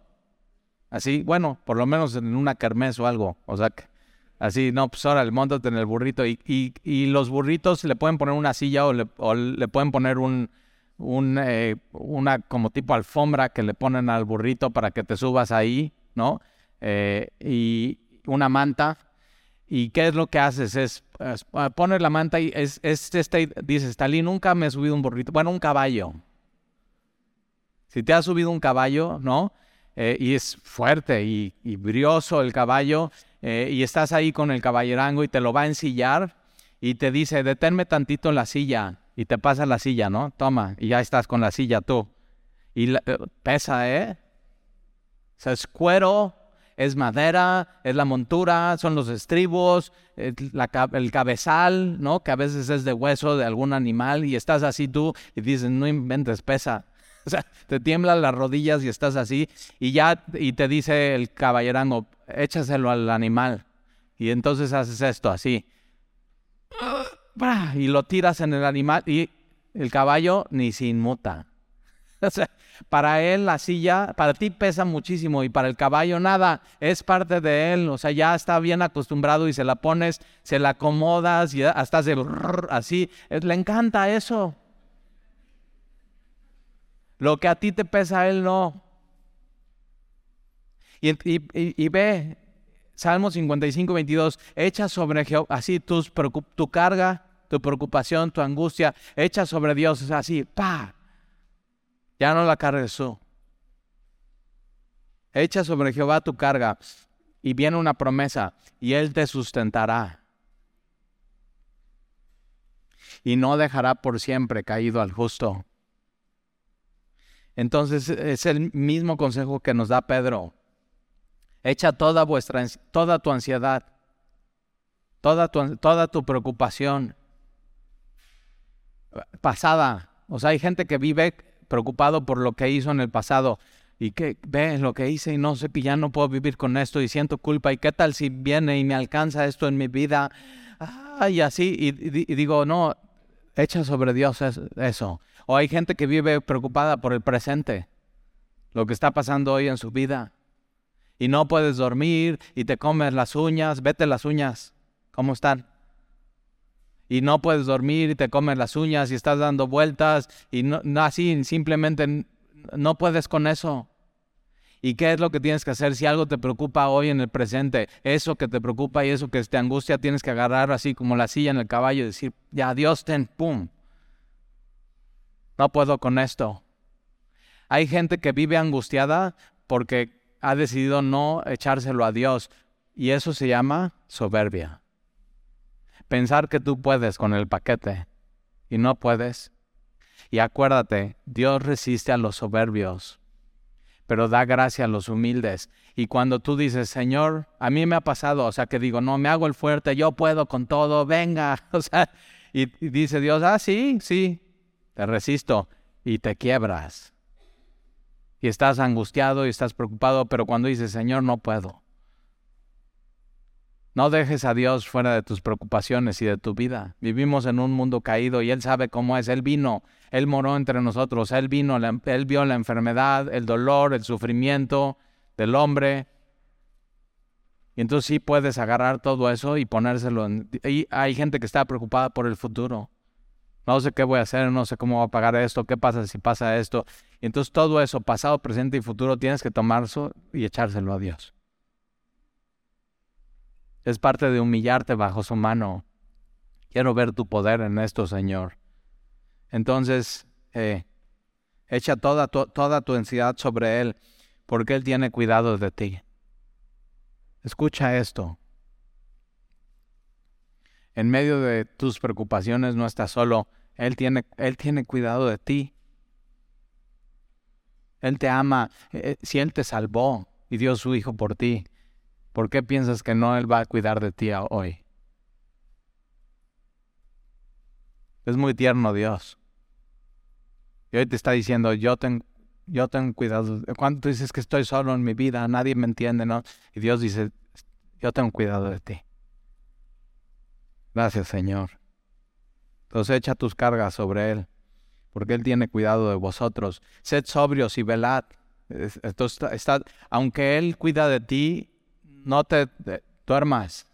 Así, bueno, por lo menos en una kermés o algo. O sea, así, no, pues ahora, montate en el burrito. Y, y, los burritos le pueden poner una silla o le, pueden poner un, un eh, una como tipo alfombra que le ponen al burrito para que te subas ahí, ¿no? Eh, y una manta ¿Y qué es lo que haces? Es, ah, poner la manta y es, es este, dices, Talí, nunca me he subido un burrito, bueno, un caballo. Si te has subido un caballo, ¿no? Eh, y es fuerte y, brioso el caballo, eh, y estás ahí con el caballerango y te lo va a ensillar y te dice, deténme tantito en la silla, y te pasa la silla, ¿no? Toma, y ya estás con la silla tú. Y eh, pesa, ¿eh? O sea, es cuero es madera, es la montura, son los estribos, el cabezal, ¿no? Que a veces es de hueso de algún animal y estás así tú y dices, no inventes, pesa. O sea, te tiemblan las rodillas y estás así y ya, y te dice el caballerango, échaselo al animal. Y entonces haces esto así. Y lo tiras en el animal y el caballo ni se inmuta. O sea, para él la silla, para ti pesa muchísimo y para el caballo nada, es parte de él, o sea, ya está bien acostumbrado y se la pones, se la acomodas y hasta hace así, le encanta eso. Lo que a ti te pesa, a él no. Y, y, ve, Salmo 55, 22, echa sobre Jehová, así tus, tu carga, tu preocupación, tu angustia, echa sobre Dios, así, pa, ya no la cargues tú. Echa sobre Jehová tu carga y viene una promesa y Él te sustentará. Y no dejará por siempre caído al justo. Entonces es el mismo consejo que nos da Pedro. Echa toda vuestra toda tu ansiedad, toda tu, toda tu preocupación pasada. O sea, hay gente que vive preocupado por lo que hizo en el pasado y que ve lo que hice y no sé ya no puedo vivir con esto y siento culpa y qué tal si viene y me alcanza esto en mi vida y así y, digo no echa sobre Dios eso o hay gente que vive preocupada por el presente lo que está pasando hoy en su vida y no puedes dormir y te comes las uñas vete las uñas cómo están y no puedes dormir y te comes las uñas y estás dando vueltas y no, así simplemente no puedes con eso. ¿Y qué es lo que tienes que hacer si algo te preocupa hoy en el presente? Eso que te preocupa y eso que te angustia tienes que agarrar así como la silla en el caballo y decir, ya Dios ten, pum. No puedo con esto. Hay gente que vive angustiada porque ha decidido no echárselo a Dios y eso se llama soberbia pensar que tú puedes con el paquete y no puedes. Y acuérdate, Dios resiste a los soberbios, pero da gracia a los humildes. Y cuando tú dices, Señor, a mí me ha pasado, o sea, que digo, no, me hago el fuerte, yo puedo con todo, venga, o sea, y, dice Dios, ah, sí, sí, te resisto y te quiebras. Y estás angustiado y estás preocupado, pero cuando dices, Señor, no puedo. No dejes a Dios fuera de tus preocupaciones y de tu vida. Vivimos en un mundo caído y Él sabe cómo es. Él vino, Él moró entre nosotros, Él vino, Él vio la enfermedad, el dolor, el sufrimiento del hombre. Y entonces sí puedes agarrar todo eso y ponérselo en... Y hay gente que está preocupada por el futuro. No sé qué voy a hacer, no sé cómo voy a pagar esto, qué pasa si pasa esto. Y entonces todo eso, pasado, presente y futuro, tienes que tomarlo y echárselo a Dios. Es parte de humillarte bajo su mano. Quiero ver tu poder en esto, Señor. Entonces, eh, echa toda, toda tu ansiedad sobre Él, porque Él tiene cuidado de ti. Escucha esto. En medio de tus preocupaciones no estás solo. Él tiene, Él tiene cuidado de ti. Él te ama. Eh, eh, si Él te salvó y dio su Hijo por ti, ¿por qué piensas que no Él va a cuidar de ti hoy? Es muy tierno Dios. Y hoy te está diciendo, yo tengo, yo tengo cuidado. Cuando tú dices que estoy solo en mi vida, nadie me entiende, ¿no? Y Dios dice, yo tengo cuidado de ti. Gracias, Señor. Entonces echa tus cargas sobre Él, porque Él tiene cuidado de vosotros. Sed sobrios y velad. está, aunque Él cuida de ti, no te duermas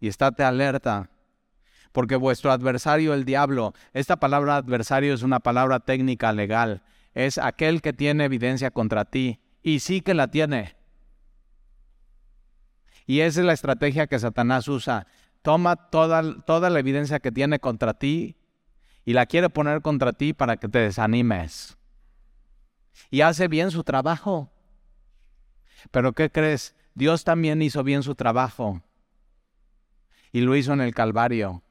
y estate alerta. Porque vuestro adversario, el diablo, esta palabra adversario es una palabra técnica legal, es aquel que tiene evidencia contra ti, y sí que la tiene. Y esa es la estrategia que Satanás usa. Toma toda, toda la evidencia que tiene contra ti y la quiere poner contra ti para que te desanimes. Y hace bien su trabajo. Pero ¿qué crees? Dios también hizo bien su trabajo. Y lo hizo en el Calvario.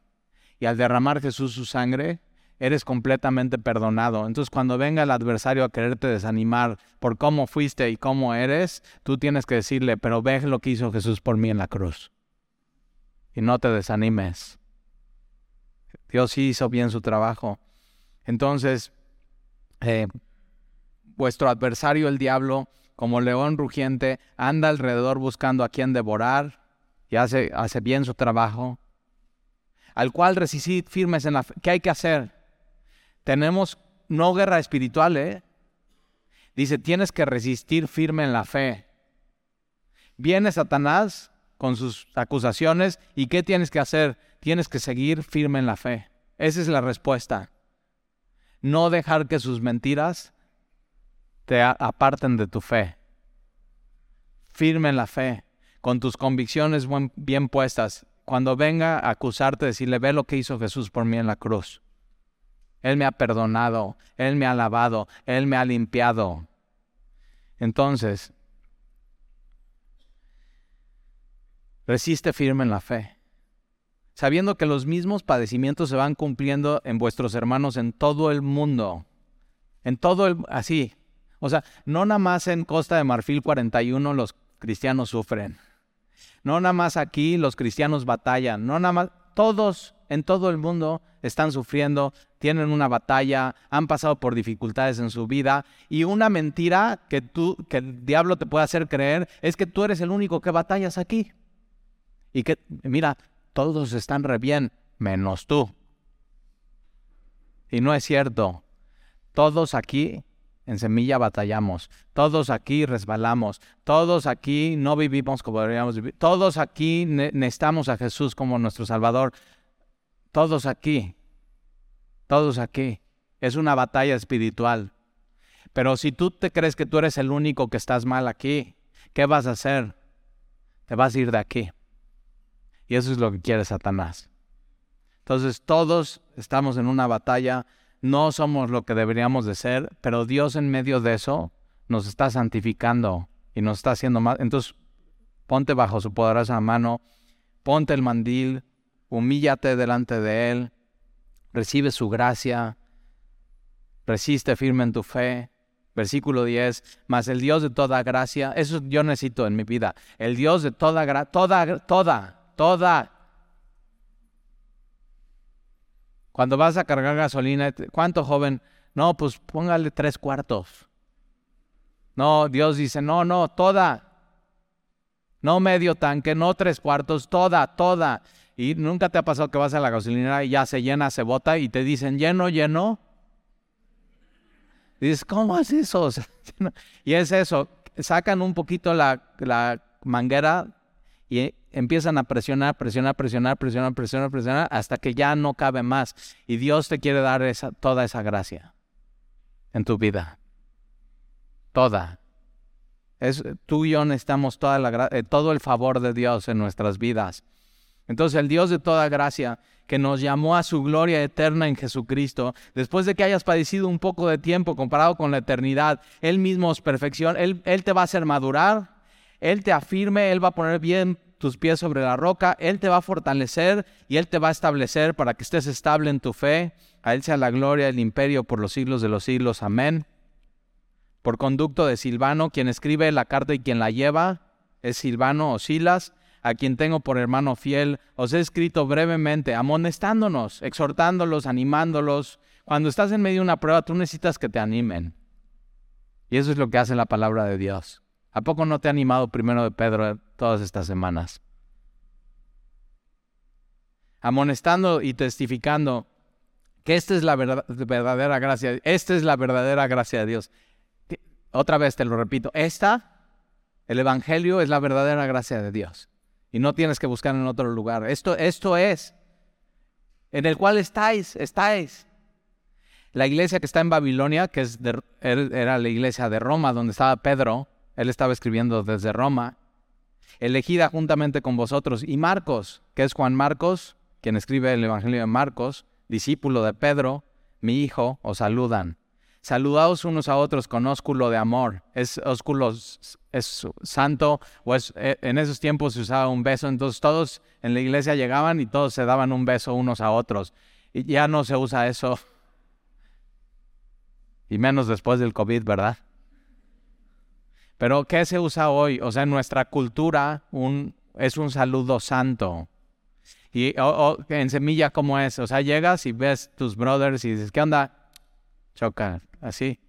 Y al derramar Jesús su sangre, eres completamente perdonado. Entonces cuando venga el adversario a quererte desanimar por cómo fuiste y cómo eres, tú tienes que decirle, pero ve lo que hizo Jesús por mí en la cruz. Y no te desanimes. Dios hizo bien su trabajo. Entonces, eh, vuestro adversario el diablo, como león rugiente, anda alrededor buscando a quien devorar y hace, hace bien su trabajo. Al cual resistid firmes en la fe. ¿Qué hay que hacer? Tenemos no guerra espiritual, ¿eh? Dice, tienes que resistir firme en la fe. Viene Satanás con sus acusaciones y ¿qué tienes que hacer? Tienes que seguir firme en la fe. Esa es la respuesta. No dejar que sus mentiras te aparten de tu fe. Firme en la fe, con tus convicciones bien puestas. Cuando venga a acusarte, decirle, ve lo que hizo Jesús por mí en la cruz. Él me ha perdonado, Él me ha lavado, Él me ha limpiado. Entonces, resiste firme en la fe, sabiendo que los mismos padecimientos se van cumpliendo en vuestros hermanos en todo el mundo. En todo el... así. O sea, no nada más en Costa de Marfil 41 los cristianos sufren. No nada más aquí los cristianos batallan. No nada más... Todos en todo el mundo están sufriendo, tienen una batalla, han pasado por dificultades en su vida y una mentira que tú que el diablo te puede hacer creer es que tú eres el único que batallas aquí. Y que mira, todos están re bien menos tú. Y no es cierto. Todos aquí en semilla batallamos, todos aquí resbalamos, todos aquí no vivimos como deberíamos vivir, todos aquí necesitamos a Jesús como nuestro Salvador, todos aquí, todos aquí. Es una batalla espiritual. Pero si tú te crees que tú eres el único que estás mal aquí, ¿qué vas a hacer? Te vas a ir de aquí. Y eso es lo que quiere Satanás. Entonces todos estamos en una batalla, no somos lo que deberíamos de ser, pero Dios en medio de eso nos está santificando y nos está haciendo más. Entonces ponte bajo su poderosa mano, ponte el mandil, humíllate delante de Él, recibe su gracia, resiste firme en tu fe. Versículo 10, mas el Dios de toda gracia, eso yo necesito en mi vida, el Dios de toda gracia, toda, toda, toda. Cuando vas a cargar gasolina, ¿cuánto joven? No, pues póngale tres cuartos. No, Dios dice, no, no, toda. No medio tanque, no tres cuartos, toda, toda. Y nunca te ha pasado que vas a la gasolinera y ya se llena, se bota y te dicen lleno, lleno. Dices, ¿cómo es eso? y es eso, sacan un poquito la, la manguera y empiezan a presionar, presionar, presionar, presionar, presionar, presionar, hasta que ya no cabe más. Y Dios te quiere dar esa, toda esa gracia en tu vida. Toda. Es, tú y yo necesitamos toda la, eh, todo el favor de Dios en nuestras vidas. Entonces el Dios de toda gracia, que nos llamó a su gloria eterna en Jesucristo, después de que hayas padecido un poco de tiempo comparado con la eternidad, Él mismo es perfección, Él, él te va a hacer madurar, Él te afirme, Él va a poner bien tus pies sobre la roca, Él te va a fortalecer y Él te va a establecer para que estés estable en tu fe. A Él sea la gloria, el imperio por los siglos de los siglos. Amén. Por conducto de Silvano, quien escribe la carta y quien la lleva, es Silvano o Silas, a quien tengo por hermano fiel, os he escrito brevemente, amonestándonos, exhortándolos, animándolos. Cuando estás en medio de una prueba, tú necesitas que te animen. Y eso es lo que hace la palabra de Dios. ¿A poco no te ha animado primero de Pedro todas estas semanas? Amonestando y testificando que esta es la verdadera gracia, esta es la verdadera gracia de Dios. Otra vez te lo repito, esta, el Evangelio es la verdadera gracia de Dios. Y no tienes que buscar en otro lugar. Esto, esto es, en el cual estáis, estáis. La iglesia que está en Babilonia, que es era la iglesia de Roma, donde estaba Pedro, él estaba escribiendo desde Roma, elegida juntamente con vosotros, y Marcos, que es Juan Marcos, quien escribe el Evangelio de Marcos, discípulo de Pedro, mi hijo, os saludan. Saludaos unos a otros con ósculo de amor. Es ósculo es santo, o es, eh, en esos tiempos se usaba un beso, entonces todos en la iglesia llegaban y todos se daban un beso unos a otros. Y ya no se usa eso. Y menos después del COVID, ¿verdad? Pero ¿qué se usa hoy? O sea, en nuestra cultura es un saludo santo. Y en semilla, ¿cómo es? O sea, llegas y ves tus brothers y dices, ¿qué onda? Choca, así.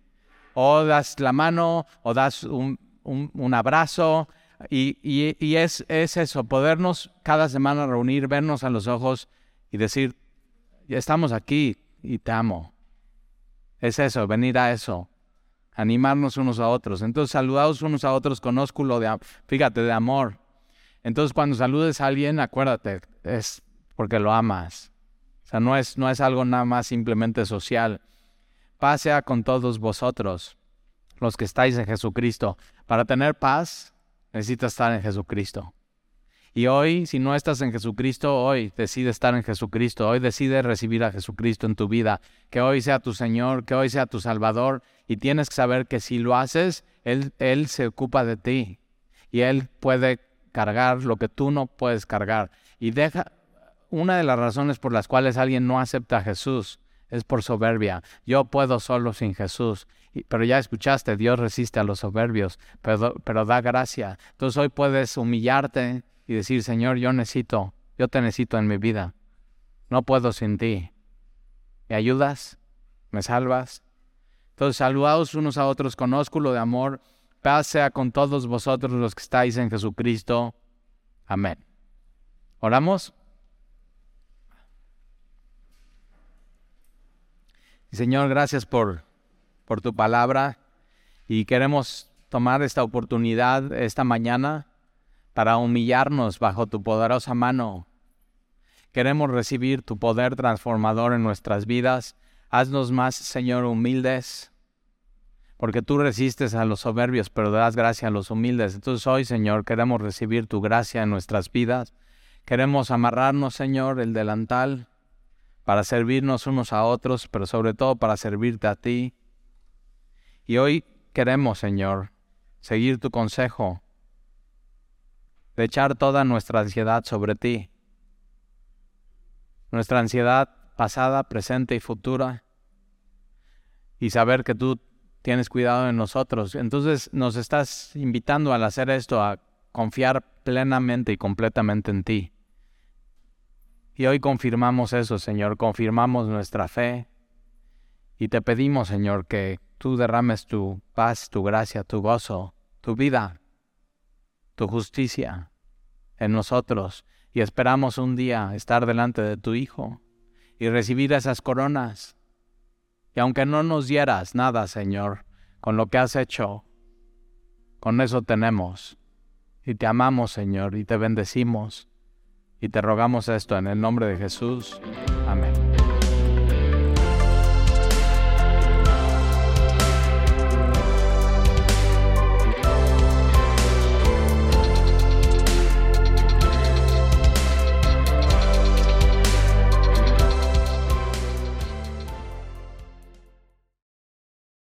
O das la mano, o das un, un, abrazo. Y, y, es, es, eso, podernos cada semana reunir, vernos a los ojos y decir, estamos aquí y te amo. Es eso, venir a eso animarnos unos a otros. Entonces, saludados unos a otros con ósculo de, fíjate, de amor. Entonces, cuando saludes a alguien, acuérdate, es porque lo amas. O sea, no es, no es algo nada más simplemente social. Pasea con todos vosotros, los que estáis en Jesucristo. Para tener paz, necesitas estar en Jesucristo. Y hoy, si no estás en Jesucristo, hoy decide estar en Jesucristo, hoy decide recibir a Jesucristo en tu vida, que hoy sea tu Señor, que hoy sea tu Salvador, y tienes que saber que si lo haces, Él, Él se ocupa de ti, y Él puede cargar lo que tú no puedes cargar. Y deja, una de las razones por las cuales alguien no acepta a Jesús es por soberbia. Yo puedo solo sin Jesús. Pero ya escuchaste, Dios resiste a los soberbios, pero, pero da gracia. Entonces hoy puedes humillarte y decir, Señor, yo necesito, yo te necesito en mi vida. No puedo sin ti. ¿Me ayudas? ¿Me salvas? Entonces, saludaos unos a otros con ósculo de amor. Paz sea con todos vosotros los que estáis en Jesucristo. Amén. ¿Oramos? Señor, gracias por, por tu palabra y queremos tomar esta oportunidad esta mañana para humillarnos bajo tu poderosa mano. Queremos recibir tu poder transformador en nuestras vidas. Haznos más, Señor, humildes, porque tú resistes a los soberbios, pero das gracia a los humildes. Entonces hoy, Señor, queremos recibir tu gracia en nuestras vidas. Queremos amarrarnos, Señor, el delantal para servirnos unos a otros, pero sobre todo para servirte a ti. Y hoy queremos, Señor, seguir tu consejo de echar toda nuestra ansiedad sobre ti. Nuestra ansiedad pasada, presente y futura. Y saber que tú tienes cuidado de nosotros. Entonces nos estás invitando al hacer esto a confiar plenamente y completamente en ti. Y hoy confirmamos eso, Señor, confirmamos nuestra fe. Y te pedimos, Señor, que tú derrames tu paz, tu gracia, tu gozo, tu vida tu justicia en nosotros y esperamos un día estar delante de tu Hijo y recibir esas coronas. Y aunque no nos dieras nada, Señor, con lo que has hecho, con eso tenemos. Y te amamos, Señor, y te bendecimos. Y te rogamos esto en el nombre de Jesús. Amén.